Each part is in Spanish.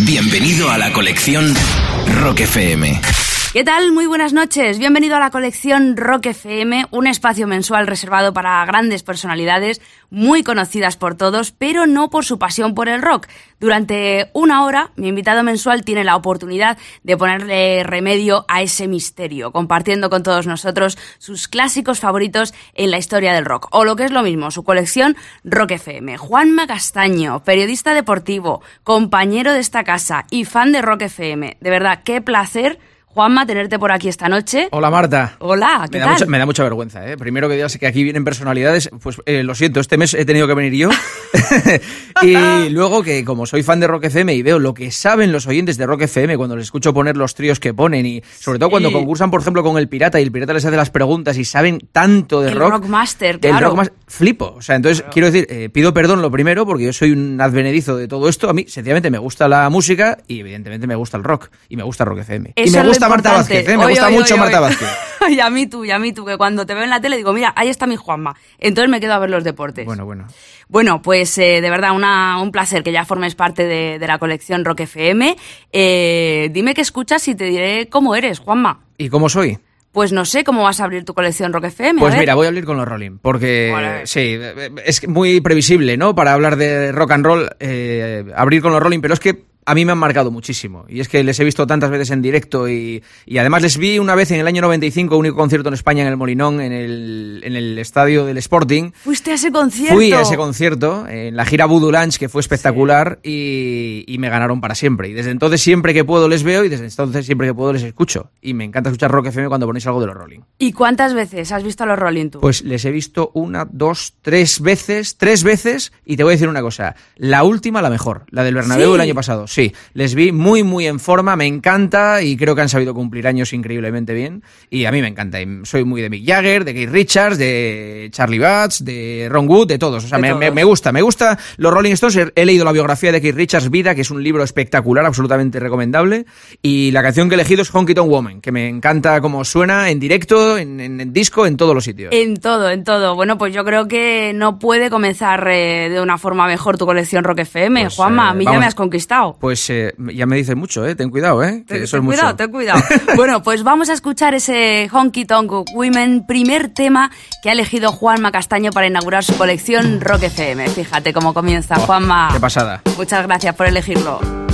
Bienvenido a la colección Rock FM. ¿Qué tal? Muy buenas noches. Bienvenido a la colección Rock FM, un espacio mensual reservado para grandes personalidades muy conocidas por todos, pero no por su pasión por el rock. Durante una hora, mi invitado mensual tiene la oportunidad de ponerle remedio a ese misterio, compartiendo con todos nosotros sus clásicos favoritos en la historia del rock, o lo que es lo mismo, su colección Rock FM. Juanma Castaño, periodista deportivo, compañero de esta casa y fan de Rock FM. De verdad, qué placer Juanma, tenerte por aquí esta noche. Hola Marta. Hola, ¿qué me tal? Da mucha, me da mucha vergüenza, ¿eh? Primero que digas que aquí vienen personalidades, pues eh, lo siento, este mes he tenido que venir yo. y luego que como soy fan de Rock FM y veo lo que saben los oyentes de Rock FM cuando les escucho poner los tríos que ponen y sobre todo cuando concursan, por ejemplo, con el pirata y el pirata les hace las preguntas y saben tanto de el rock. Rockmaster, claro. El Rockmaster, flipo. O sea, entonces quiero decir, eh, pido perdón lo primero porque yo soy un advenedizo de todo esto. A mí, sencillamente, me gusta la música y evidentemente me gusta el rock y me gusta Rock FM. Eso y me lo gusta Marta. Vázquez, ¿eh? me gusta mucho Marta. Vázquez. y a mí tú, y a mí tú, que cuando te veo en la tele digo, mira, ahí está mi Juanma. Entonces me quedo a ver los deportes. Bueno, bueno. Bueno, pues eh, de verdad una, un placer que ya formes parte de, de la colección Rock FM. Eh, dime qué escuchas y te diré cómo eres, Juanma. ¿Y cómo soy? Pues no sé cómo vas a abrir tu colección Rock FM. Pues mira, voy a abrir con los Rolling, porque sí, es muy previsible, ¿no? Para hablar de rock and roll, eh, abrir con los Rolling, pero es que a mí me han marcado muchísimo. Y es que les he visto tantas veces en directo y, y además les vi una vez en el año 95, único concierto en España en el Molinón, en el, en el estadio del Sporting. Fuiste a ese concierto. Fui a ese concierto, en la gira Voodoo Lunch, que fue espectacular, y, y me ganaron para siempre. Y desde entonces siempre que puedo les veo y desde entonces siempre que puedo les escucho. Y me encanta escuchar Rock FM cuando ponéis algo de los Rolling. ¿Y cuántas veces has visto a los Rolling tú? Pues les he visto una, dos, tres veces, tres veces, y te voy a decir una cosa, la última la mejor, la del Bernabéu ¿Sí? el año pasado, sí, les vi muy, muy en forma, me encanta, y creo que han sabido cumplir años increíblemente bien, y a mí me encanta, soy muy de Mick Jagger, de Keith Richards, de Charlie Batts, de Ron Wood, de todos, o sea, me, todos. me- me gusta, me gusta los Rolling Stones, he, leído la biografía de Keith Richards, Vida, que es un libro espectacular, absolutamente recomendable, y la canción que he elegido es Honky Tonk Woman, que me encanta cómo suena en directo, en, en- en disco, en todos los sitios. En todo, en todo. Bueno, pues yo creo que no puede comenzar eh, de una forma mejor tu colección Rock FM. Pues, Juanma, a eh, mí ya me has conquistado. Pues eh, ya me dices mucho, ¿eh? Ten cuidado, ¿eh? Que Ten, eso ten es mucho. cuidado, ten cuidado. bueno, pues vamos a escuchar ese Honky Tonk Women, primer tema que ha elegido Juanma Castaño para inaugurar su colección Rock FM. Fíjate cómo comienza, Oh, Juanma. Qué pasada. Muchas gracias por elegirlo.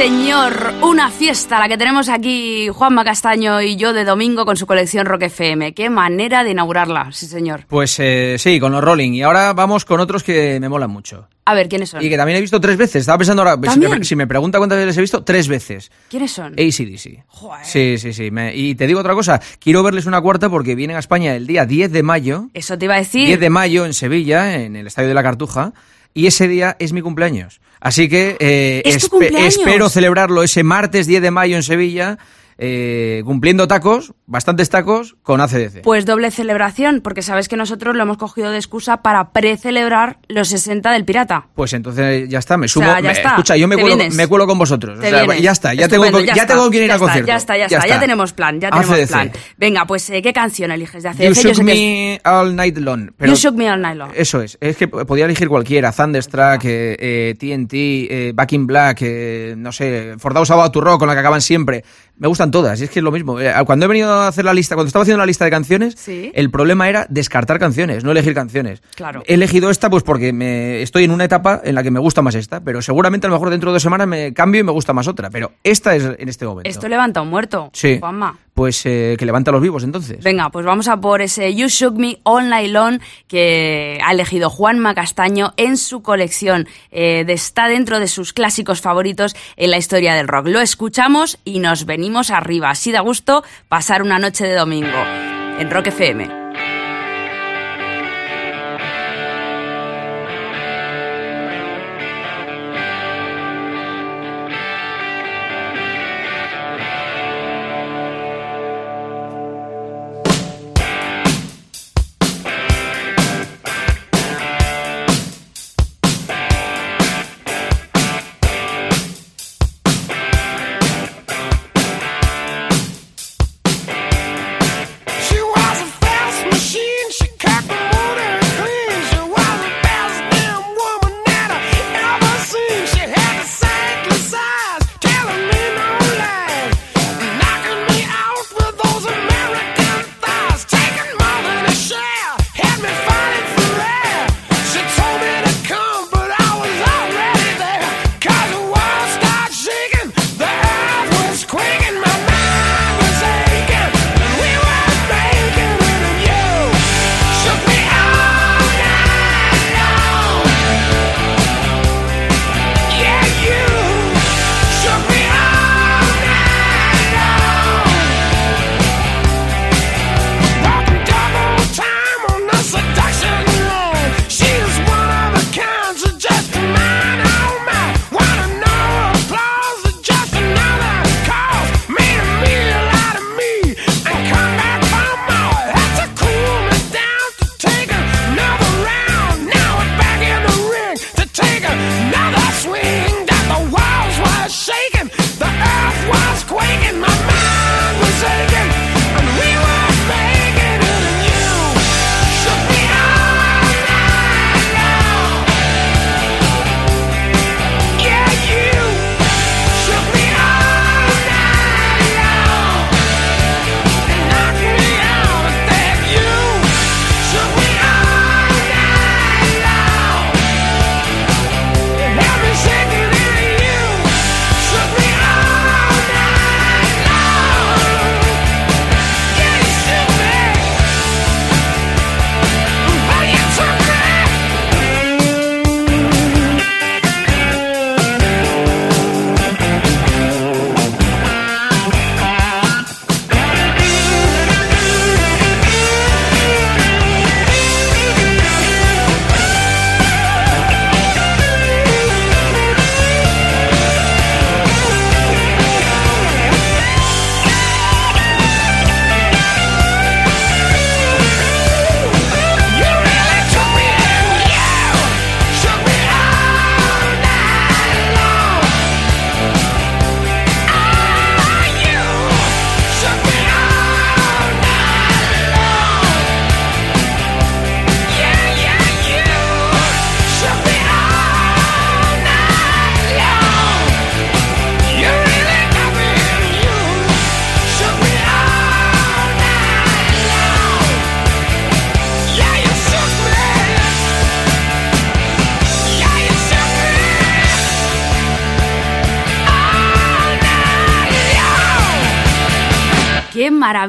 Señor, una fiesta la que tenemos aquí Juanma Castaño y yo de domingo con su colección Rock FM. Qué manera de inaugurarla, sí señor. Pues eh, sí, con los Rolling. Y ahora vamos con otros que me molan mucho. A ver, ¿quiénes son? Y que también he visto tres veces. Estaba pensando ahora, si me, si me pregunta cuántas veces he visto, tres veces. ¿Quiénes son? ACDC. Joder. Sí, sí, sí. Me- y te digo otra cosa, quiero verles una cuarta porque vienen a España el día 10 de mayo. Eso te iba a decir. 10 de mayo en Sevilla, en el Estadio de la Cartuja. Y ese día es mi cumpleaños. Así que eh, ¿Es tu espe- cumpleaños? espero celebrarlo ese martes 10 de mayo en Sevilla, eh, cumpliendo tacos, bastantes tacos, con ACDC. Pues doble celebración, porque sabes que nosotros lo hemos cogido de excusa para precelebrar los 60 del Pirata. Pues entonces ya está, me sea, ya me- está. Escucha, yo me cuelo, vienes. me cuelo con vosotros. O sea, ya está, ya tengo, ya está, tengo quien ir al concierto. Ya está, ya está, ya, tenemos plan, ya tenemos ACDC. plan. Venga, pues eh, ¿qué canción eliges de ACDC? You Yo Shook que Me All Night Long. pero- You Shook Me All Night Long. Eso es, es que podía elegir cualquiera, Thunderstruck, eh, eh, TNT, eh, Back in Black, eh, no sé, For Those About to Rock, con la que acaban siempre. Me gustan todas, y es que es lo mismo. Eh, Cuando he venido a hacer la lista, cuando estaba haciendo la lista de canciones, Sí. el problema era descartar canciones, no elegir canciones. Claro. He elegido esta pues porque me, estoy en una etapa en la que me gusta más esta, pero seguramente a lo mejor dentro de dos semanas me cambio y me gusta más otra, pero esta es en este momento. Esto levanta un muerto, Sí. Juanma. Pues eh, que levanta a los vivos entonces. Venga, pues vamos a por ese You Shook Me All Night Long que ha elegido Juanma Castaño en su colección. Eh, está dentro de sus clásicos favoritos en la historia del rock. Lo escuchamos y nos venimos arriba. Así da gusto pasar una noche de domingo en Rock FM.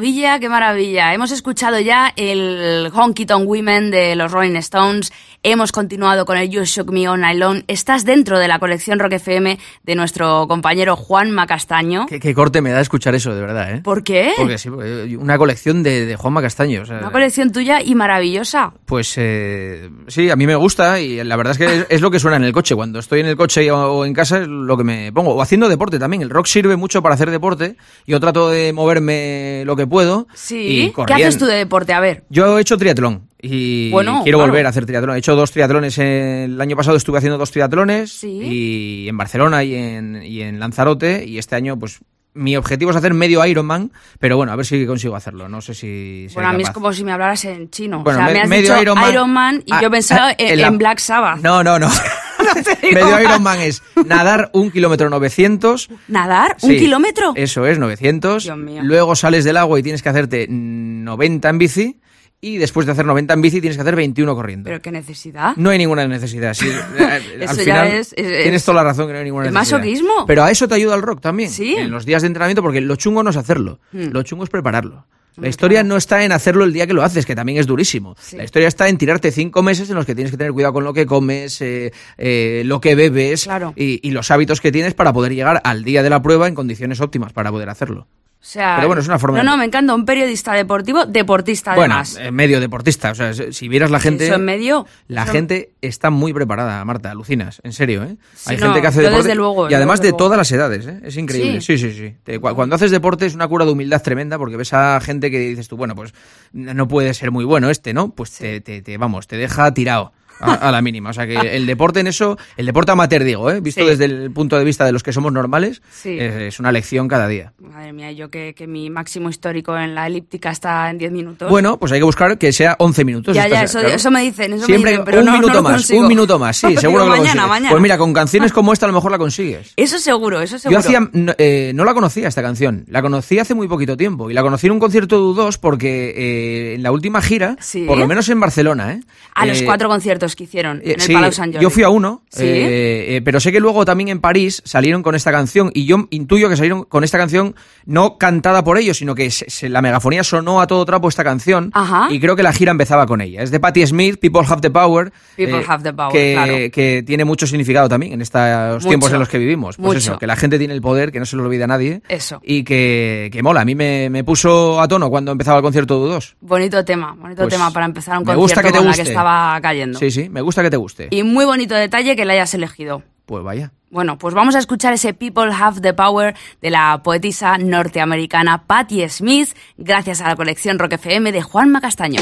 Maravilla, qué maravilla. Hemos escuchado ya el Honky Tonk Women de los Rolling Stones. Hemos continuado con el You Shook Me On Nylon. Estás dentro de la colección Rock FM de nuestro compañero Juan Macastaño. Qué, qué corte me da escuchar eso, de verdad, ¿eh? ¿Por qué? Porque sí, una colección de, de Juanma Castaño. o sea, Una colección tuya y maravillosa. Pues eh, sí, a mí me gusta y la verdad es que es, es lo que suena en el coche. Cuando estoy en el coche o, o en casa es lo que me pongo. O haciendo deporte también. El rock sirve mucho para hacer deporte. Yo trato de moverme lo que puedo. Sí. y ¿Qué haces tú de deporte? A ver. Yo he hecho triatlón y Bueno, quiero claro. volver a hacer triatlón. He hecho dos triatlones. El año pasado estuve haciendo dos triatlones Sí. y en Barcelona y en, y en Lanzarote. Y este año, pues, mi objetivo es hacer medio Ironman, pero bueno, a ver si consigo hacerlo. No sé si. Bueno, a mí es como si me hablaras en chino. Bueno, o sea, me- me has medio dicho Ironman- Ironman y Ah, yo pensaba en, en la- en Black Sabbath. No, no, no. Medio Ironman es nadar un kilómetro 900. ¿Nadar? ¿Un Sí, kilómetro? Eso es, 900. Dios mío. Luego sales del agua y tienes que hacerte 90 en bici. Y después de hacer 90 en bici tienes que hacer 21 corriendo. ¿Pero qué necesidad? No hay ninguna necesidad. sí, eh, Eso ya es- es- tienes es- toda la razón que no hay ninguna ¿Es necesidad. masoquismo? Pero a eso te ayuda el rock también. Sí. En los días de entrenamiento, porque lo chungo no es hacerlo. Hmm. Lo chungo es prepararlo. La historia no está en hacerlo el día que lo haces, que también es durísimo. Sí. La historia está en tirarte cinco meses en los que tienes que tener cuidado con lo que comes, eh, eh, lo que bebes Claro. y, y los hábitos que tienes para poder llegar al día de la prueba en condiciones óptimas para poder hacerlo. O sea, Pero bueno, es una forma No, no, me encanta. Un periodista deportivo, deportista Bueno, además. eh, medio deportista. O sea, si vieras la gente. Eso en medio. La gente está muy preparada, Marta, alucinas, en serio, ¿eh? Sí, Hay no, gente que hace deporte desde luego, y además de todas las edades, ¿eh? Es increíble. Sí, sí, sí. Cuando haces deporte es una cura de humildad tremenda porque ves a gente que dices tú, bueno, pues no puede ser muy bueno este, ¿no? Pues te, te, te- vamos, te deja tirado. A, a la mínima. O sea que el deporte en eso, el deporte amateur, digo, ¿eh? visto Sí. desde el punto de vista de los que somos normales, Sí. es, es una lección cada día. Madre mía, yo que, que mi máximo histórico en la elíptica está en 10 minutos. Bueno, pues hay que buscar que sea 11 minutos. ya, ya, eso, claro. eso me dicen, eso Siempre me dicen, pero un no, minuto lo más, un minuto más, sí, seguro que lo mañana, consigues. mañana. Pues mira, con canciones como esta a lo mejor la consigues. Eso seguro, eso Yo seguro. hacía, no, eh, no la conocía esta canción, la conocí hace muy poquito tiempo y la conocí en un concierto de U2 porque eh, en la última gira, Sí. por lo menos en Barcelona, ¿eh? A los eh, cuatro conciertos que hicieron eh, en el sí, Palau Sant Jordi. yo fui a uno, Sí. eh, eh, pero sé que luego también en París salieron con esta canción y yo intuyo que salieron con esta canción no cantada por ellos, sino que se- se- la megafonía sonó a todo trapo esta canción Ajá. y creo que la gira empezaba con ella. Es de Patti Smith, People Have the Power, People Have the Power, que, claro. que tiene mucho significado también en estos tiempos en los que vivimos. Pues Mucho. eso, que la gente tiene el poder, que no se lo olvida a nadie Eso. y que, que mola. A mí me, me puso a tono cuando empezaba el concierto de U2. Bonito tema, bonito Pues, tema para empezar un me concierto gusta que te con la guste. que estaba cayendo. Sí, sí, me gusta que te guste. Y muy bonito detalle que la hayas elegido. Pues vaya. Bueno, pues vamos a escuchar ese People Have the Power de la poetisa norteamericana Patti Smith, gracias a la colección Rock FM de Juan Macastaño.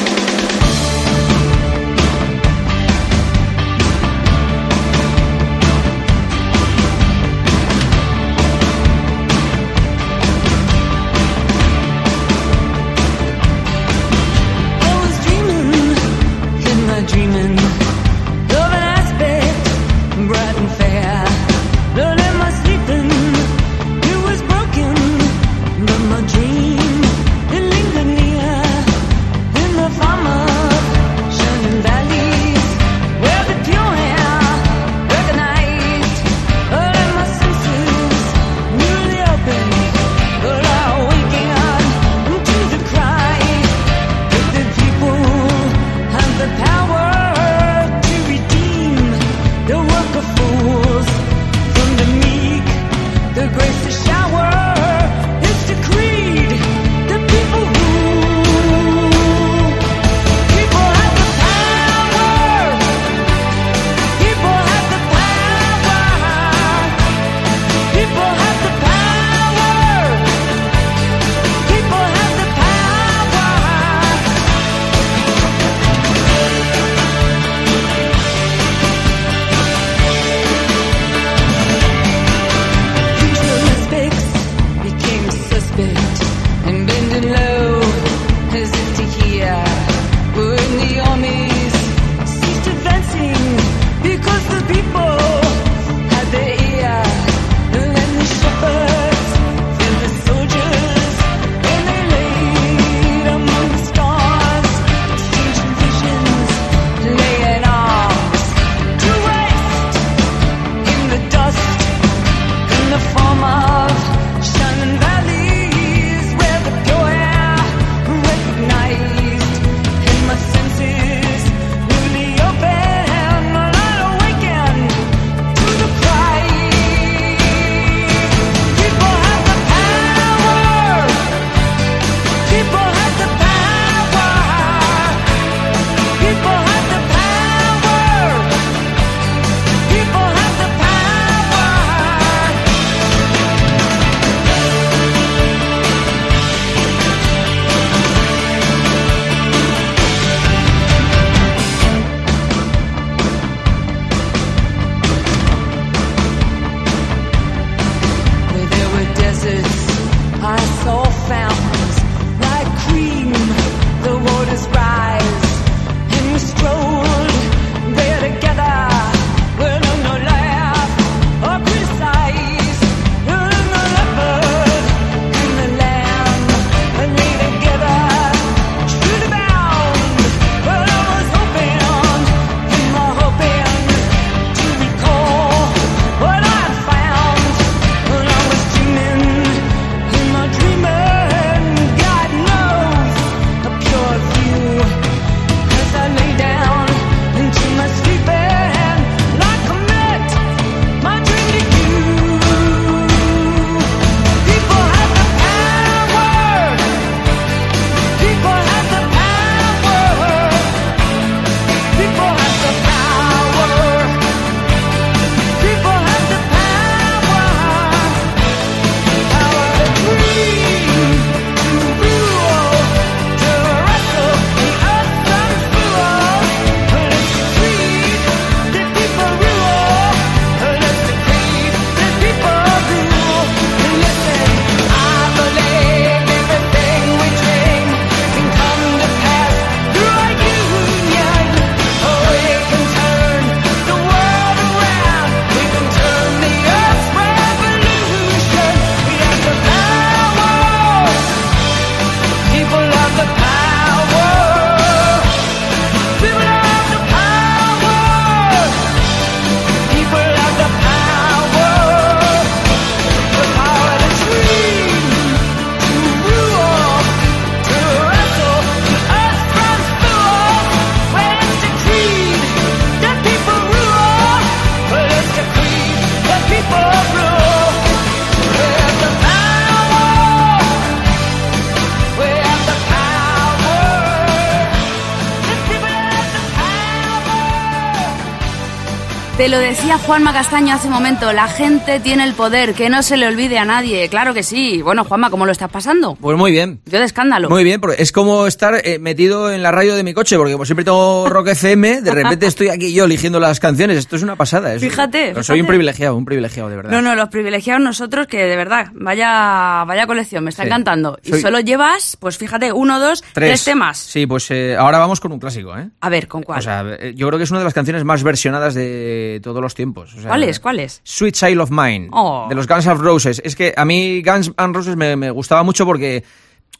Lo decía Juanma Castaño hace un momento, la gente tiene el poder, que no se le olvide a nadie. Claro que sí. Bueno, Juanma, ¿cómo lo estás pasando? Pues muy bien. Yo de escándalo. Muy bien, porque es como estar eh, metido en la radio de mi coche, porque como siempre tengo Rock FM, de repente estoy aquí yo eligiendo las canciones. Esto es una pasada. es- Fíjate, Soy un privilegiado, un privilegiado, de verdad. No, no, los privilegiados nosotros, que de verdad, vaya, vaya colección, me está Sí. encantando. Y solo llevas, pues fíjate, uno, dos, tres, temas. Sí, pues eh, ahora vamos con un clásico, ¿eh? A ver, ¿con cuál? O sea, eh, yo creo que es una de las canciones más versionadas de todos los tiempos. O sea, ¿Cuál es? ¿Cuál es? Sweet Child of Mine, Oh. de los Guns N' Roses. Es que a mí Guns N' Roses me, me gustaba mucho porque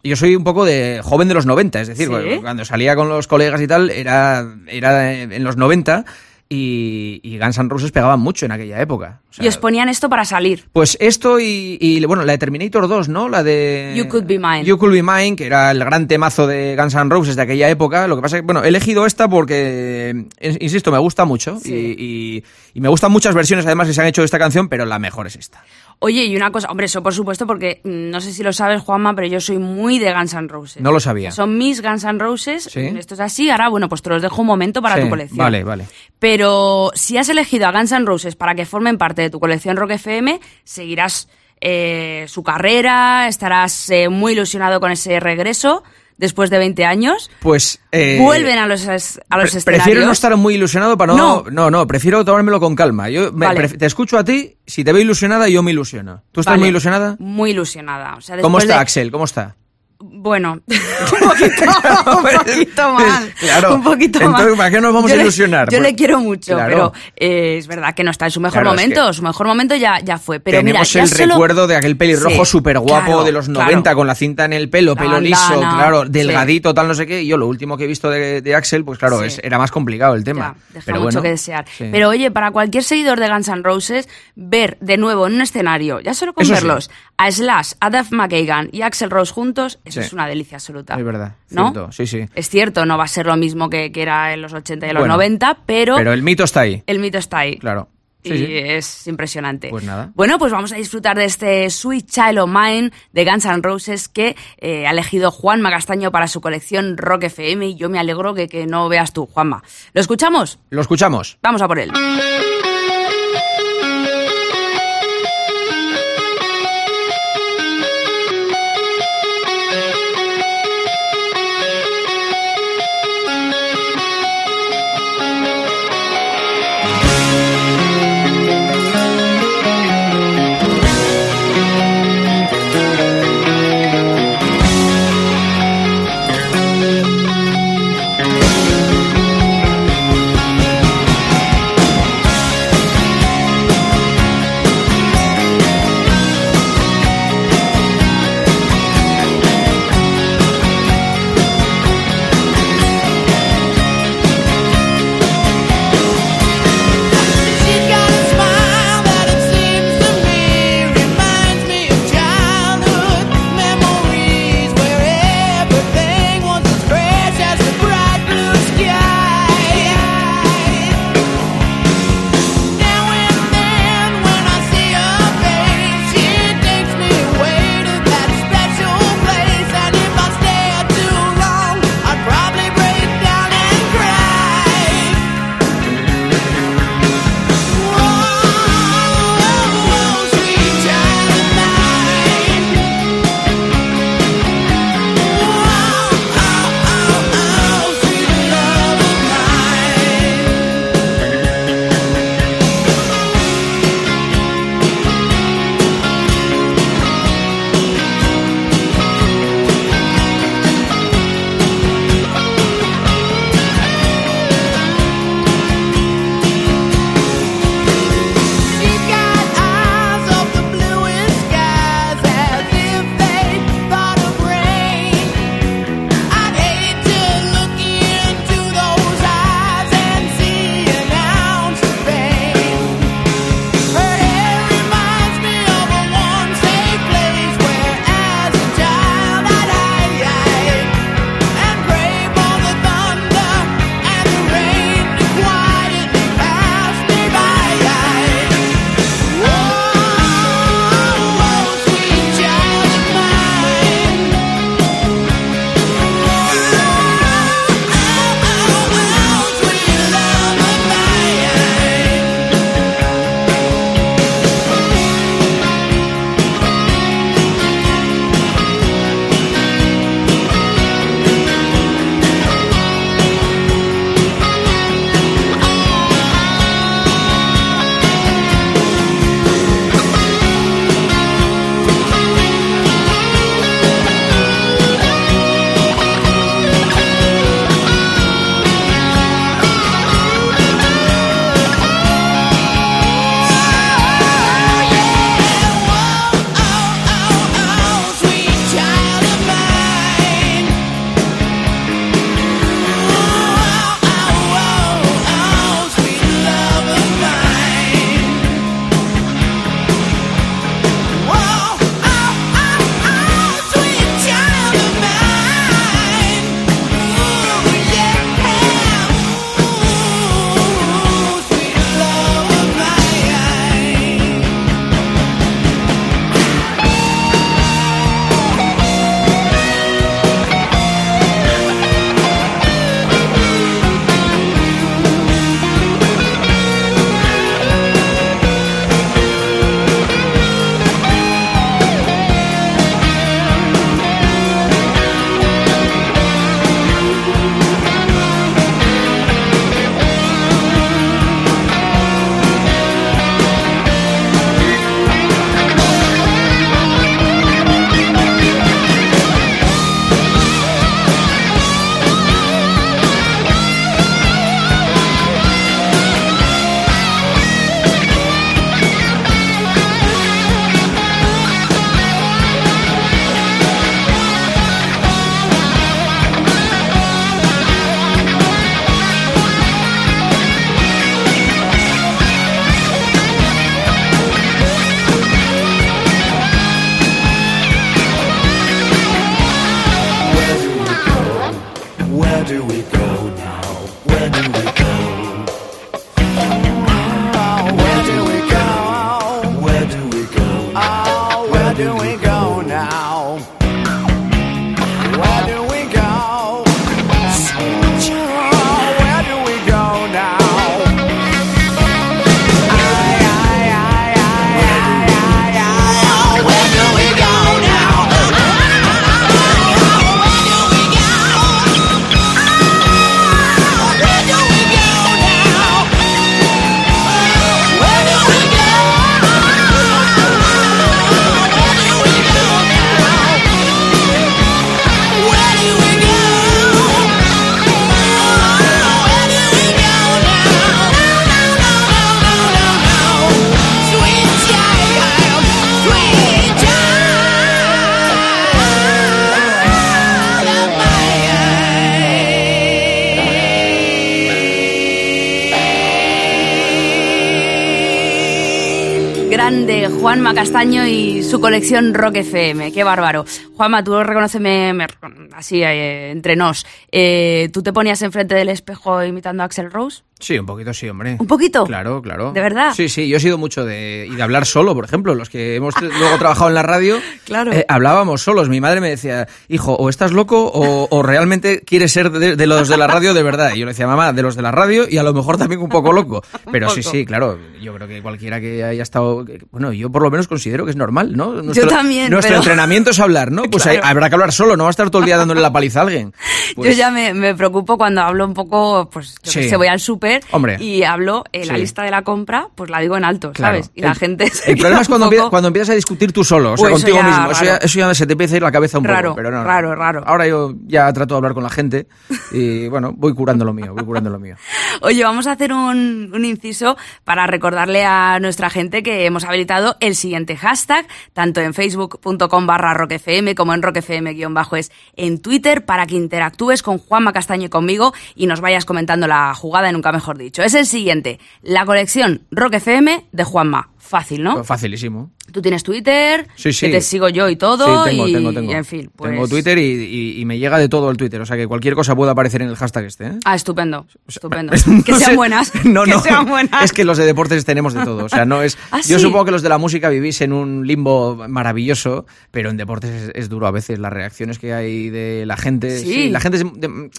yo soy un poco de joven de los 90, es decir, cuando salía con los colegas y tal, era, era en los 90 y, y Guns N' Roses pegaban mucho en aquella época. O sea, y os ponían esto para salir. pues esto y, y, bueno, la de Terminator 2, ¿no? La de... You Could Be Mine. You Could Be Mine, que era el gran temazo de Guns N' Roses de aquella época. Lo que pasa es que, bueno, he elegido esta porque, eh, insisto, me gusta mucho. Sí. Y, y- y me gustan muchas versiones además que se han hecho de esta canción, pero la mejor es esta. Oye, y una cosa, hombre, eso por supuesto, porque mm, no sé si lo sabes, Juanma, pero yo soy muy de Guns N' Roses. No lo sabía. Son mis Guns N' Roses. Sí. Esto es así. Ahora, bueno, pues te los dejo un momento para Sí, tu colección. Vale, vale. Pero si has elegido a Guns N' Roses para que formen parte de tu colección Rock FM, seguirás eh, su carrera, estarás eh, muy ilusionado con ese regreso después de 20 años. Pues... eh, Vuelven a los, a los pre- escenarios. Prefiero no estar muy ilusionado para no... No. No, no, prefiero tomármelo con calma. Yo me- Vale. te escucho a ti, si te veo ilusionada, yo me ilusiono. ¿Tú estás Vale. muy ilusionada? Muy ilusionada. O sea, ¿Cómo está de- Axel? ¿Cómo está? Bueno, un poquito, un poquito mal. Claro. Un poquito Entonces, mal. ¿para qué nos vamos Yo a le- ilusionar? yo Pues- le quiero mucho, Claro. pero eh, es verdad que no está en su mejor Claro, es momento. que- Su mejor momento ya, ya fue. Pero Tenemos mira, el solo- recuerdo de aquel pelirrojo Sí, súper guapo claro, de los claro. 90 con la cinta en el pelo, pelo liso, claro, sí. delgadito, tal, no sé qué. Y yo lo último que he visto de, de Axel, pues claro, Sí. es- era más complicado el tema. Ya, deja Pero mucho bueno, que desear. sí. Pero oye, para cualquier seguidor de Guns N' Roses, ver de nuevo en un escenario, ya solo con Eso sí. verlos, a Slash, a Duff McKagan y a Axel Rose juntos, Sí. Es una delicia absoluta. Es verdad, ¿No? cierto, sí, sí. Es cierto, no va a ser lo mismo que, que era en los 80 y en los Bueno, 90, pero, Pero el mito está ahí, el mito está ahí. claro. Sí, y sí. es impresionante. Pues nada. Bueno, pues vamos a disfrutar de este Sweet Child of Mine de Guns N' Roses que eh, ha elegido Juan Magastaño para su colección Rock FM y yo me alegro que, que no veas tú, Juanma. ¿Lo escuchamos? Lo escuchamos. Vamos a por él. Grande Juanma Castaño y su colección Rock FM. Qué bárbaro. Juanma, tú reconoceme me- así eh, entre nos. eh, ¿Tú te ponías enfrente del espejo imitando a Axel Rose? Sí, un poquito sí, hombre. ¿Un poquito? Claro, claro. ¿De verdad? Sí, sí, yo he sido mucho de, y de hablar solo, por ejemplo. Los que hemos luego trabajado en la radio, Claro. eh, hablábamos solos. Mi madre me decía, hijo, o estás loco o, o realmente quieres ser de, de los de la radio de verdad. Y yo le decía, mamá, de los de la radio y a lo mejor también un poco loco. Pero sí, poco. sí, claro. Yo creo que cualquiera que haya estado, bueno, yo por lo menos considero que es normal, ¿no? Nuestro- también, Nuestro pero- entrenamiento es hablar, ¿no? Pues Claro. hay- habrá que hablar solo, no va a estar todo el día dándole la paliza a alguien. Pues- Yo ya me, me preocupo cuando hablo un poco, pues yo que sé, voy al súper Hombre. y hablo en la Sí. lista de la compra, pues la digo en alto, Claro. ¿sabes? Y la El- gente se El problema es cuando, un poco- empie- cuando empiezas a discutir tú solo, o sea, Pues eso contigo ya mismo. Eso ya, eso ya se te empieza a ir la cabeza un Raro, poco. Pero no, raro, raro. Ahora yo ya trato de hablar con la gente y bueno, voy curando lo mío, voy curando lo mío. Oye, vamos a hacer un, un inciso para recordarle a nuestra gente que hemos habilitado el siguiente hashtag, tanto en facebook.com barra roquefm como en roquefm-es en Twitter, para que interactúes con Juanma Castaño y conmigo y nos vayas comentando la jugada, nunca mejor dicho. Es el siguiente, la colección Rock FM de Juanma. Fácil, ¿no? Facilísimo. Tú tienes Twitter, Sí, sí. que te sigo yo y todo, sí, tengo, y, tengo, tengo. y en fin. Pues... Tengo Twitter y, y- y me llega de todo el Twitter, o sea que cualquier cosa puede aparecer en el hashtag este. ¿eh? Ah, estupendo, estupendo. No que sean buenas. No, que no. sean buenas. Es que los de deportes tenemos de todo. O sea, no es. ¿Ah, yo supongo que los de la música vivís en un limbo maravilloso, pero en deportes es, es duro a veces. Las reacciones que hay de la gente. Sí. la gente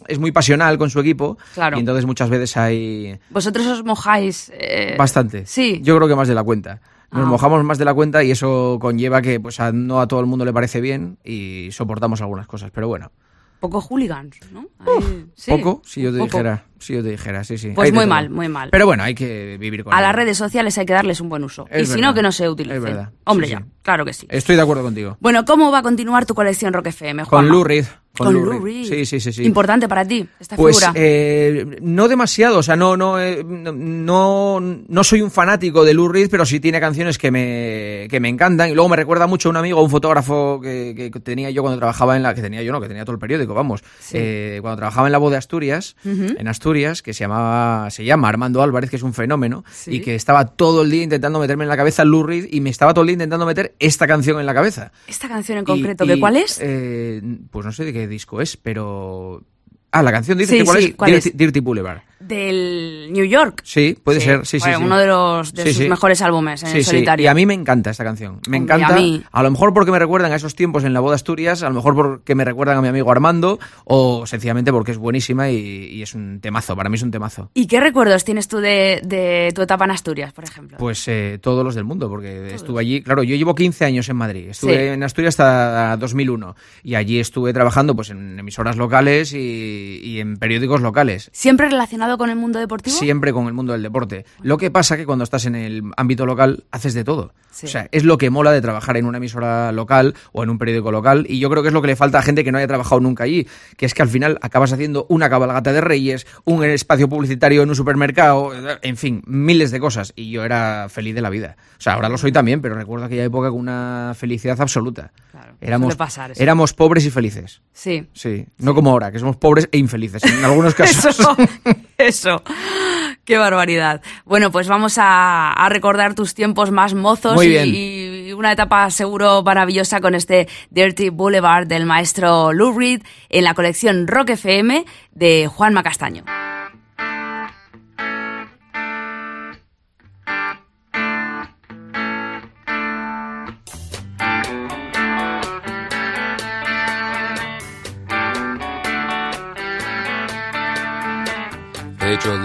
es muy pasional con su equipo. Claro. Y entonces muchas veces hay. Vosotros os mojáis. eh, Bastante. Sí. Yo creo que más de la cuenta. Nos Ah. mojamos más de la cuenta y eso conlleva que pues a- no a todo el mundo le parece bien y soportamos algunas cosas. Pero bueno, Poco hooligans, ¿no? Ahí- sí, poco, si yo te poco. dijera. Si yo te dijera, sí, sí. Pues muy todo. mal, muy mal. Pero bueno, hay que vivir con A ello. las redes sociales hay que darles un buen uso. Es y si no, que no se utilicen. Es verdad. Hombre, Sí, ya, sí. claro que sí. Estoy de acuerdo contigo. Bueno, ¿cómo va a continuar tu colección Rock FM, Con? Lou Reed. Con, Lou Lou Reed. Sí, sí, sí, sí. Importante para ti, esta Pues figura. eh, no demasiado, o sea, no, no, eh, no, no soy un fanático de Lou Reed, pero sí tiene canciones que me, que me encantan. Y luego me recuerda mucho a un amigo, un fotógrafo que, que tenía yo cuando trabajaba en la, que tenía yo, no, que tenía todo el periódico, vamos, eh, cuando trabajaba en la voz de Asturias, en Asturias, que se llamaba, se llama Armando Álvarez, que es un fenómeno, Sí. y que estaba todo el día intentando meterme en la cabeza Lou Reed y me estaba todo el día intentando meter esta canción en la cabeza. Esta canción en concreto, ¿que cuál es? eh, pues no sé de qué disco es, pero... Ah, la canción dice Sí, que cuál sí, es. ¿cuál Dirty, es? Dirty Boulevard. Del New York. Sí, puede ser, sí, sí, Bueno, sí. Uno de los de Sí, sus sí. mejores álbumes en solitario. Y a mí me encanta esta canción. Me Hombre, encanta. a mí- lo mejor porque me recuerdan a esos tiempos en la boda Asturias, a lo mejor porque me recuerdan a mi amigo Armando, o sencillamente porque es buenísima y, y es un temazo. Para mí es un temazo. ¿Y qué recuerdos tienes tú de, de tu etapa en Asturias, por ejemplo? Pues eh, todos los del mundo, porque estuve allí. Claro, yo llevo 15 años en Madrid. Estuve en Asturias hasta 2001. Y allí estuve trabajando pues en emisoras locales y, y en periódicos locales. ¿Siempre relacionado con el mundo deportivo? Siempre con el mundo del deporte. Lo que pasa que cuando estás en el ámbito local haces de todo. Sí. O sea, es lo que mola de trabajar en una emisora local o en un periódico local y yo creo que es lo que le falta a gente que no haya trabajado nunca allí, que es que al final acabas haciendo una cabalgata de reyes, un espacio publicitario en un supermercado, en fin, miles de cosas y yo era feliz de la vida. O sea, ahora lo soy también, pero recuerdo aquella época con una felicidad absoluta. Claro, éramos, pasar éramos pobres y felices. Sí. Sí, no como ahora, que somos pobres e infelices en algunos casos. Eso, eso. Qué barbaridad. Bueno, pues vamos a, a recordar tus tiempos más mozos Muy y- bien. y, una etapa seguro maravillosa con este Dirty Boulevard del maestro Lou Reed en la colección Rock FM de Juanma Castaño.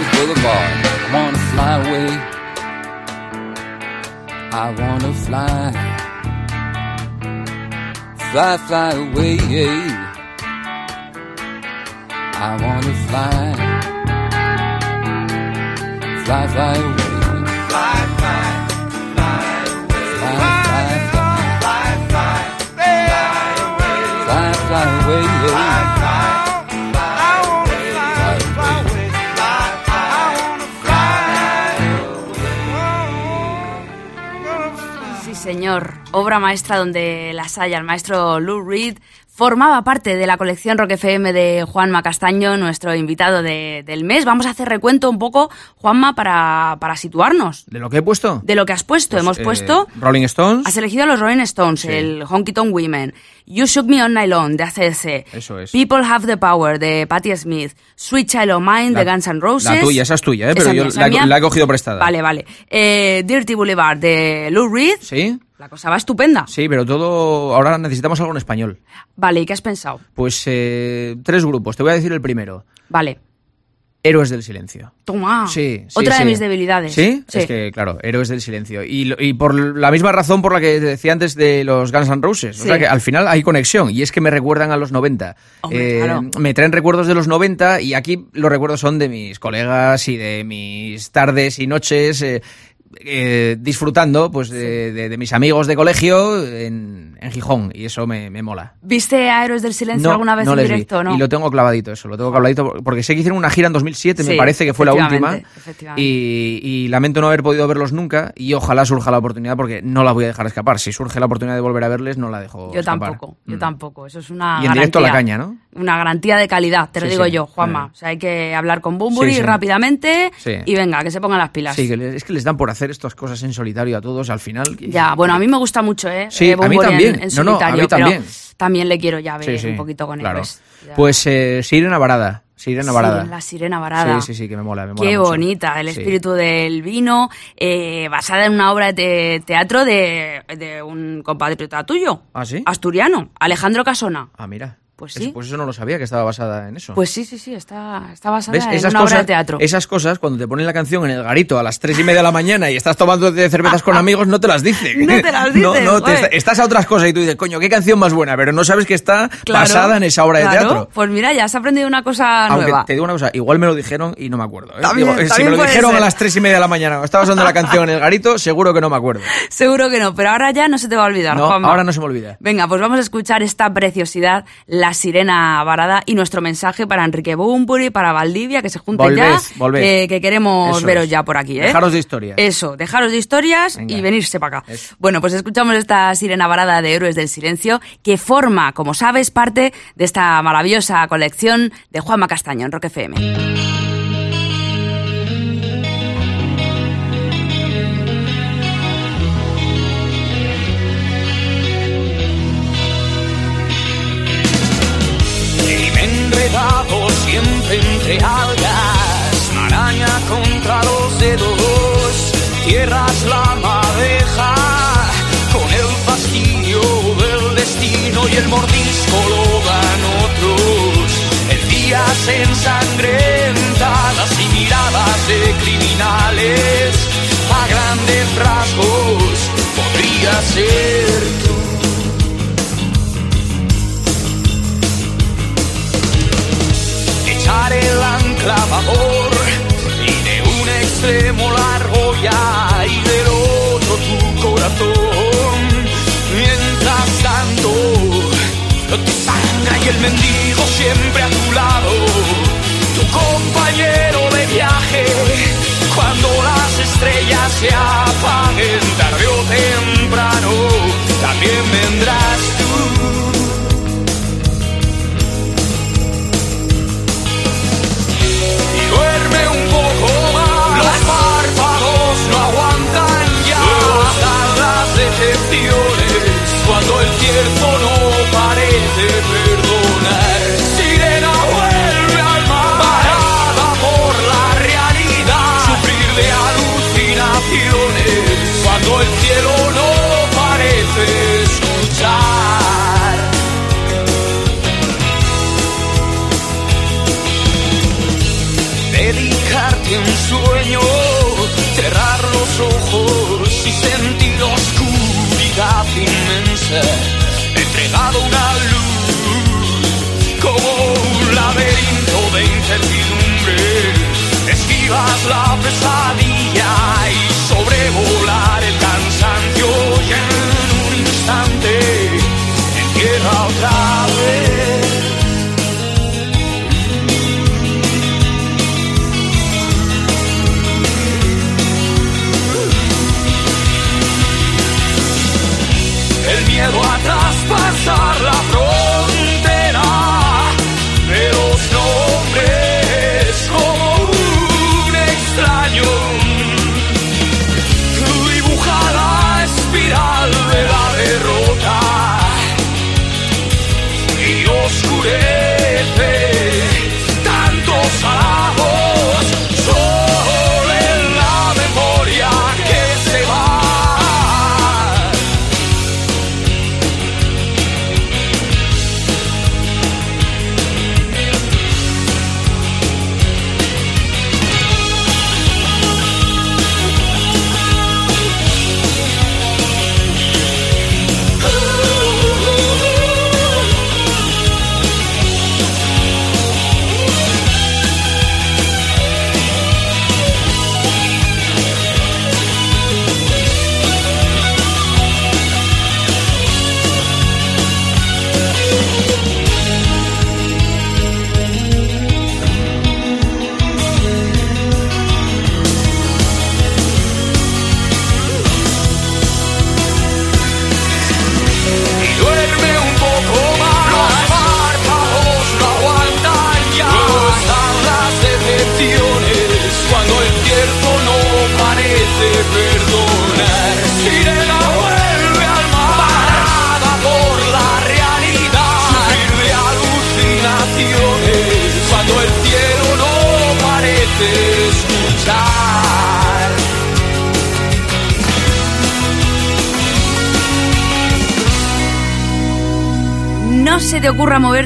dirty boulevard. I want to fly away. I want to fly. Fly, fly away. I want to fly. Fly, fly away. Señor. Obra maestra donde las haya. El maestro Lou Reed formaba parte de la colección Rock FM de Juanma Castaño, nuestro invitado de- del mes. Vamos a hacer recuento un poco, Juanma, para, para situarnos ¿De lo que he puesto? de lo que has puesto. Pues, Hemos eh, puesto... Rolling Stones. Has elegido a los Rolling Stones, Sí. el Honky Tonk Women, You Shook Me On Nylon de ACDC, Eso es. People Have the Power de Patti Smith, Sweet Child O' Mine de La- Guns N' Roses. la tuya, esa es tuya, ¿eh? Pero Esa yo mía, la he cogido prestada. Vale, vale. Eh, Dirty Boulevard de Lou Reed. ¿Sí? La cosa va estupenda. Sí, pero todo. Ahora necesitamos algo en español. Vale, ¿y qué has pensado? Pues eh, tres grupos. Te voy a decir el primero. Vale. Héroes del Silencio. Toma. Sí, sí, Otra de sí. mis debilidades. ¿Sí? Es que, claro, Héroes del Silencio. Y, por la misma razón por la que decía antes de los Guns N' Roses. O Sí. sea que al final hay conexión. Y es que me recuerdan a los 90. Hombre, claro. Me traen recuerdos de los 90 y aquí los recuerdos son de mis colegas y de mis tardes y noches. eh, eh, disfrutando pues de, de- de mis amigos de colegio en, en Gijón y eso me, me mola. ¿Viste a Héroes del Silencio alguna vez en les vi. directo no? Y lo tengo clavadito eso, lo tengo clavadito porque sé que hicieron una gira en 2007, me parece que fue la última. Y, y lamento no haber podido verlos nunca y ojalá surja la oportunidad porque no la voy a dejar escapar. Si surge la oportunidad de volver a verles, no la dejo Yo escapar. tampoco, yo Mm. tampoco. Eso es una Y en directo a la garantía. caña, ¿no? Una garantía de calidad, te lo Sí, digo sí. yo, Juanma. O sea, hay que hablar con Bumburi rápidamente y venga, que se pongan las pilas. Sí, que es que les dan por hacer estas cosas en solitario a todos al final. Ya, bueno, a mí me gusta mucho, ¿eh? Sí, Eh, a mí Bumburi en- también. En, No, no, a mí también. también le quiero ya ver Sí, sí, un poquito con claro. héroes. Ya. Pues eh, Sirena Varada. Sirena Varada. Sí, la sirena varada. Sí, sí, sí, que me mola. Me mola Qué mucho. bonita, el Sí. espíritu del vino, eh, basada en una obra de te- teatro de, de un compatriota tuyo. ¿Ah, sí? Asturiano, Alejandro Casona. Ah, mira. Pues Eso- sí. pues eso no lo sabía, que estaba basada en eso. Pues sí, sí, sí, está, está basada ¿Ves? en Esas una cosas, obra de teatro. esas cosas, cuando te ponen la canción en el garito a las tres y media de la mañana y estás tomando cervezas con amigos, no te las dicen. No te las dicen, no, te estás a otras cosas y tú dices, coño, qué canción más buena, pero no sabes que está Claro, basada en esa obra de teatro. Pues mira, ya has aprendido una cosa Aunque nueva. te digo una cosa, igual me lo dijeron y no me acuerdo. ¿eh? También- Digo, si me lo dijeron a las tres y media de la mañana o estabas dando la canción en el garito, seguro que no me acuerdo. Seguro que no, pero ahora ya no se te va a olvidar, No, Juanma. ahora no se me olvida. Venga, pues vamos a escuchar esta preciosidad, La la sirena varada y nuestro mensaje para Enrique Bumburi, para Valdivia, que se junten ya, que, que queremos Eso veros es. ya por aquí. ¿eh? Dejaros de historias. Eso, dejaros de historias Venga. y venirse para acá. Eso. Bueno, pues escuchamos esta sirena varada de Héroes del Silencio, que forma, como sabes, parte de esta maravillosa colección de Juanma Castaño en Rock FM. Ensangrentadas y miradas de criminales, a grandes rasgos podría ser tú. echar el ancla a favor y de un extremo la argolla y del otro tu corazón. Mientras tanto, tu sangre y el mendigo siempre a tu lado, se apaguen tarde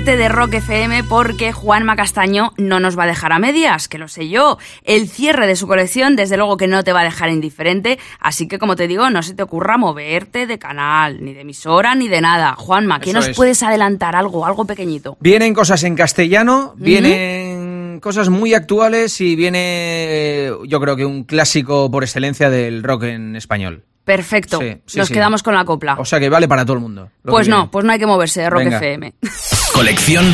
de Rock FM porque Juanma Castaño no nos va a dejar a medias, que lo sé yo. El cierre de su colección, desde luego que no te va a dejar indiferente, así que como te digo, no se te ocurra moverte de canal, ni de emisora, ni de nada. Juanma, ¿qué Eso nos es. puedes adelantar? Algo, algo pequeñito. Vienen cosas en castellano, vienen cosas muy actuales y viene, eh, yo creo que un clásico por excelencia del rock en español. Perfecto. Sí, sí, nos sí. quedamos con la copla. O sea que vale para todo el mundo. pues no, pues no hay que moverse de Rock Venga. FM. Colección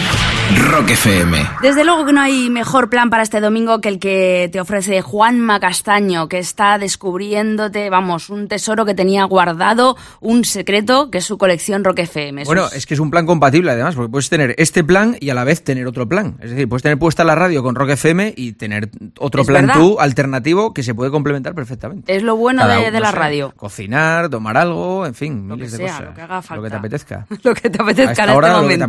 Rock FM. Desde luego que no hay mejor plan para este domingo que el que te ofrece Juanma Castaño, que está descubriéndote, vamos, un tesoro que tenía guardado, un secreto que es su colección Rock FM. Eso Bueno, es- es que es un plan compatible además, porque puedes tener este plan y a la vez tener otro plan. Es decir, puedes tener puesta la radio con Rock FM y tener otro Es plan verdad. tú alternativo que se puede complementar perfectamente. Es lo bueno Cada de, de no la sé, radio. Cocinar, tomar algo, en fin, Lo que miles de sea, cosas. lo que haga falta. Lo que te apetezca. Lo que te A apetezca esta en este hora, lo que te momento.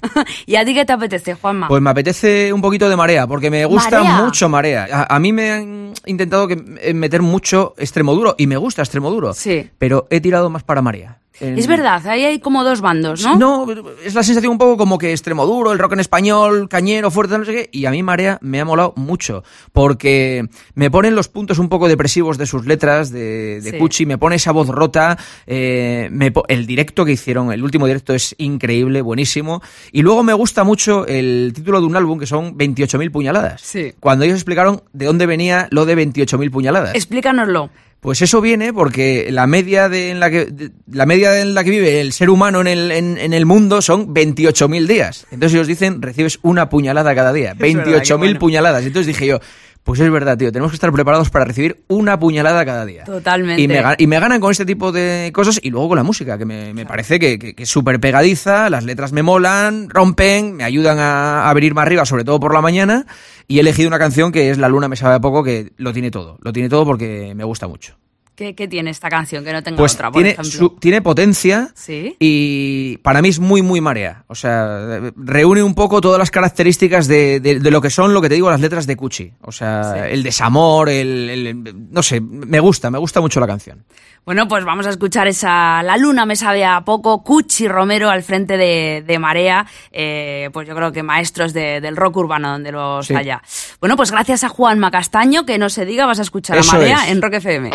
¿Y a ti qué te apetece, Juanma? Pues me apetece un poquito de marea, porque me gusta ¿Marea? mucho marea. A, a mí me han intentado que, eh, meter mucho extremo duro, y me gusta extremo duro. Sí. Pero he tirado más para marea. En- es verdad, ahí hay como dos bandos, ¿no? No, es la sensación un poco como que extremo duro, el rock en español, cañero, fuerte, no sé qué. Y a mí Marea me ha molado mucho, porque me ponen los puntos un poco depresivos de sus letras, de, de Sí. Cuchi, me pone esa voz rota. eh, me el directo que hicieron, el último directo es increíble, buenísimo. Y luego me gusta mucho el título de un álbum que son 28.000 puñaladas. Sí. Cuando ellos explicaron de dónde venía lo de 28.000 puñaladas. Explícanoslo. Pues eso viene porque la media de, en la que de- la media en la que vive el ser humano en el, en, en el mundo son 28.000 días. Entonces ellos dicen recibes una puñalada cada día, verdad, 28.000 qué bueno. puñaladas. Entonces dije yo, pues es verdad, tío, tenemos que estar preparados para recibir una puñalada cada día. Totalmente. Y me, ga- y me ganan con este tipo de cosas y luego con la música, que me, me parece que, que- que es súper pegadiza, las letras me molan, rompen, me ayudan a, a venir más arriba, sobre todo por la mañana. Y he elegido una canción que es La Luna me sabe a poco, que lo tiene todo. Lo tiene todo porque me gusta mucho. ¿Qué, qué tiene esta canción que no tenga Pues otra, por tiene, ejemplo? su- tiene potencia Sí. y para mí es muy, muy marea. O sea, reúne un poco todas las características de, de- de lo que son, lo que te digo, las letras de Cuchi. O sea, el desamor, el, el- No sé, me gusta, me gusta mucho la canción. Bueno, pues vamos a escuchar esa La Luna me sabe a poco, Cuchi Romero al frente de, de Marea, eh, pues yo creo que maestros de- del rock urbano donde los Sí. haya. Bueno, pues gracias a Juanma Castaño, que no se diga, vas a escuchar Eso a Marea es. en Rock FM.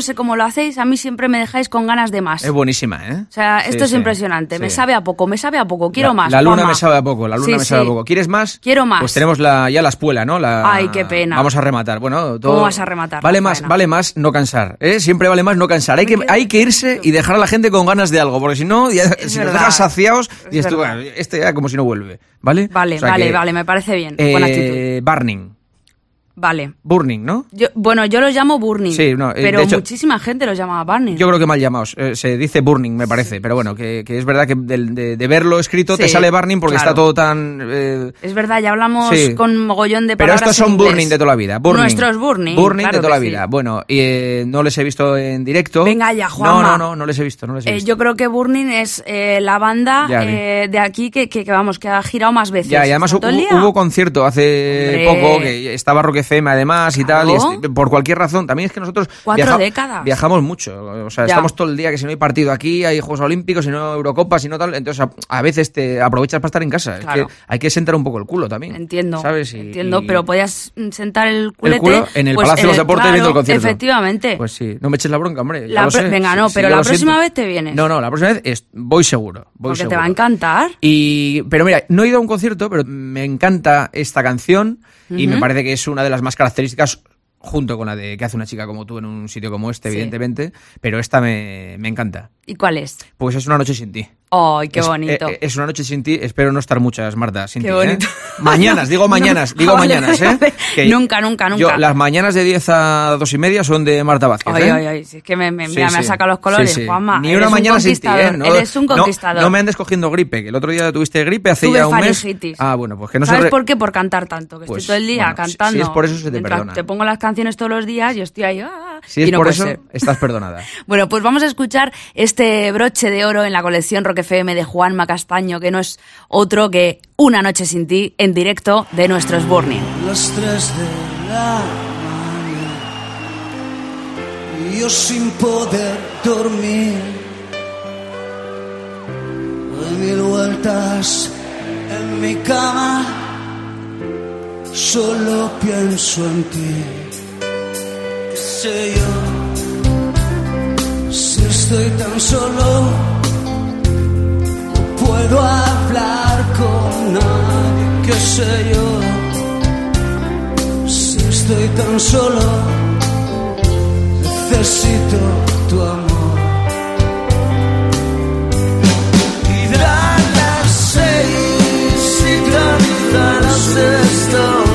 No sé cómo lo hacéis, a mí siempre me dejáis con ganas de más. Es buenísima, ¿eh? O sea, Sí, esto es sí, impresionante. Me sabe a poco, me sabe a poco. Quiero La- más. La luna me sabe a poco, la luna me sabe a poco. ¿Quieres más? Quiero más. Pues tenemos la, ya la espuela, ¿no? La- Ay, qué pena. Vamos a rematar. Bueno, todo- ¿Cómo vas a rematar, Vale más, vale más no cansar. ¿eh? Siempre vale más no cansar. Hay que, hay que irse y dejar a la gente con ganas de algo, porque si no, ya- si nos verdad. dejas saciados, Es dices tú, verdad. "Bueno, este ya como si no vuelve. ¿Vale? Vale, O sea vale, que, vale, me parece bien. eh, Buena actitud. Burning. Vale. Burning, ¿no? Yo, bueno, yo los llamo burning. Sí, no, eh, pero hecho- muchísima gente los llama burning. Yo creo que mal llamados. Eh, se dice burning, me parece. Pero bueno, que, que es verdad que de, de verlo escrito te sale burning porque claro. está todo tan. eh, Es verdad, ya hablamos Sí. con mogollón de Pero palabras estos son en burning de toda la vida. Burning. Nuestros burning. Burning claro de toda la vida. Bueno, y, eh, no les he visto en directo. Venga ya, No, Juanma. no, no, no les he visto. No les he Eh, visto. yo creo que Burning es la banda Ya de aquí que, que, que, vamos, que ha girado más veces. Ya, y además ¿Todo el hubo, hubo concierto hace Hombre. poco que estaba Rock FM además y tal. y este- por cualquier razón. También es que nosotros Cuatro décadas. viajamos mucho. O sea, Ya. estamos todo el día que si no hay partido aquí, hay Juegos Olímpicos, si no Eurocopas, si no tal. Entonces a, a veces te aprovechas para estar en casa. Claro. Es que hay que sentar un poco el culo también. Entiendo, ¿Sabes? Y- entiendo, y- pero podías mm, sentar el culete... culo en el pues, Palacio de los Deportes claro, viendo el concierto. Efectivamente. Pues sí, no me eches la bronca, hombre. La lo sé. venga, no, Sí, pero la próxima siento. vez te vienes. No, no, la próxima vez es- voy seguro. Voy porque te seguro. va a encantar. Y, pero mira, no he ido a un concierto, pero me encanta esta canción y me parece que es una de las más características junto con la de que hace una chica como tú en un sitio como este, Sí. evidentemente, pero esta me, me encanta. ¿Y cuál es? Pues es una noche sin ti. ¡Ay, qué Es- bonito! eh, es una noche sin ti, espero no estar muchas, Marta, sin Qué ti. ¿eh? bonito. Mañanas, digo mañanas, No, digo vale, mañanas, ¿eh? Que Nunca, nunca, nunca. Yo, las mañanas de 10 a 2 y media son de Marta Vázquez. Ay, ¿eh? ay, ay, si es que me, me, Sí, mira, me ha sí. sacado los colores, Sí, sí. Juanma. Ni una un mañana sin ti, ¿eh? No, Eres un no- conquistador. No, me andes cogiendo gripe, que el otro día tuviste gripe hace Tuve ya un mes. Ah, bueno, pues que no se ¿Sabes re- por qué? Por cantar tanto, que Pues, estoy todo el día bueno, si- cantando. si es por eso se te perdona. Te pongo las canciones todos los días y estoy ahí. ah, Si es y no por eso, ser. estás perdonada. Bueno, pues vamos a escuchar este broche de oro en la colección Rock FM de Juanma Castaño, que no es otro que Una noche sin ti en directo de nuestros Burning. las tres de la mañana y yo sin poder dormir doy mil vueltas en mi cama solo pienso en ti sé yo si estoy tan solo puedo hablar con nadie qué sé yo si estoy tan solo, necesito tu amor. Y las seis y cantan los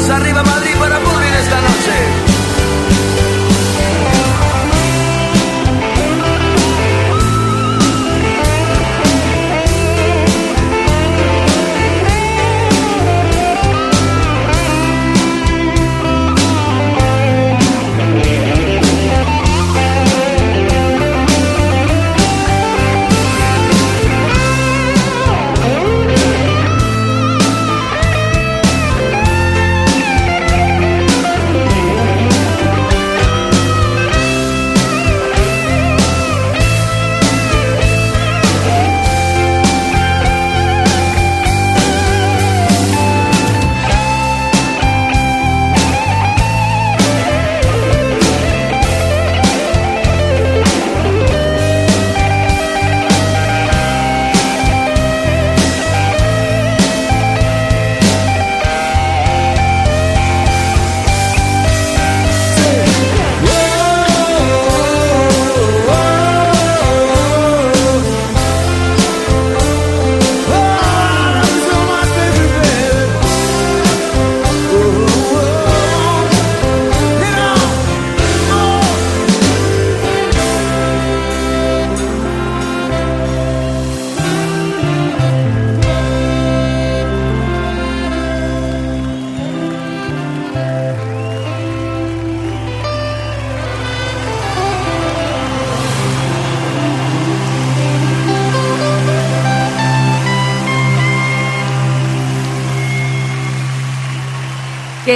manos arriba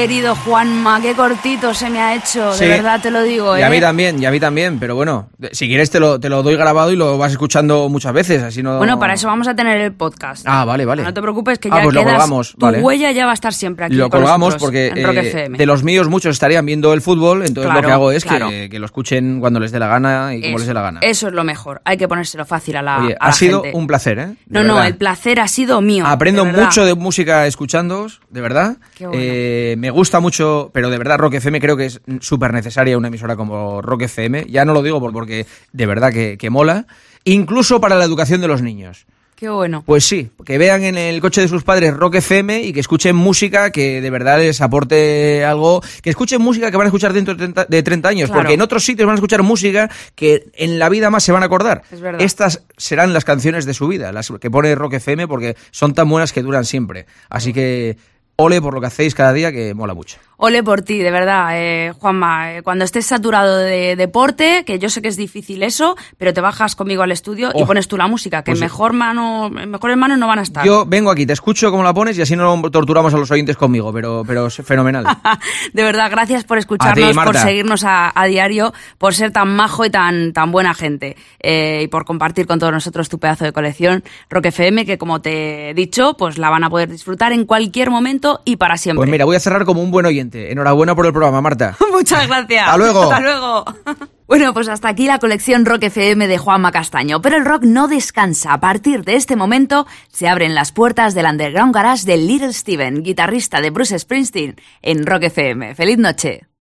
Querido Juanma, qué cortito se me ha hecho, Sí. de verdad te lo digo. Y a ¿eh? mí también, y a mí también, pero bueno, si quieres te lo, te lo doy grabado y lo vas escuchando muchas veces, así no... Bueno, para eso vamos a tener el podcast. Ah, vale, vale. No te preocupes que Ah, ya pues lo colgamos, tu vale. huella ya va a estar siempre aquí lo con colgamos porque eh, de los míos muchos estarían viendo el fútbol, entonces Claro, lo que hago es claro. que, que lo escuchen cuando les dé la gana y como Eso, les dé la gana. Eso es lo mejor. Hay que ponérselo fácil a la, Oye, a ha sido gente. un placer, ¿eh? De No, no, el placer ha sido mío. Aprendo de mucho de música escuchándoos, de verdad. Qué bueno. Eh, me gusta mucho, pero de verdad Rock FM creo que es súper necesaria una emisora como Rock FM. Ya no lo digo por- porque de verdad que, que mola. Incluso para la educación de los niños. Qué bueno. Pues sí, que vean en el coche de sus padres Rock FM y que escuchen música que de verdad les aporte algo, que escuchen música que van a escuchar dentro de 30, de 30 años, Claro. porque en otros sitios van a escuchar música que en la vida más se van a acordar. Es verdad. Estas serán las canciones de su vida, las que pone Rock FM, porque son tan buenas que duran siempre. Así que ole por lo que hacéis cada día, que mola mucho. Ole por ti, de verdad, eh, Juanma. eh, cuando estés saturado de deporte, que yo sé que es difícil eso, pero te bajas conmigo al estudio y Oh. pones tú la música, que Pues mejor mano, mejores manos no van a estar. Yo vengo aquí, te escucho como la pones y así no torturamos a los oyentes conmigo, pero, pero es fenomenal. De verdad, gracias por escucharnos, ti, por seguirnos a, a diario, por ser tan majo y tan, tan buena gente eh, y por compartir con todos nosotros tu pedazo de colección Rock FM, que como te he dicho, pues la van a poder disfrutar en cualquier momento y para siempre. Pues mira, voy a cerrar como un buen oyente. Enhorabuena por el programa, Marta. Muchas gracias. Hasta luego. Hasta luego. Bueno, pues hasta aquí la colección Rock FM de Juanma Castaño. Pero el rock no descansa. A partir de este momento se abren las puertas del Underground Garage de Little Steven, guitarrista de Bruce Springsteen, en Rock FM. ¡Feliz noche!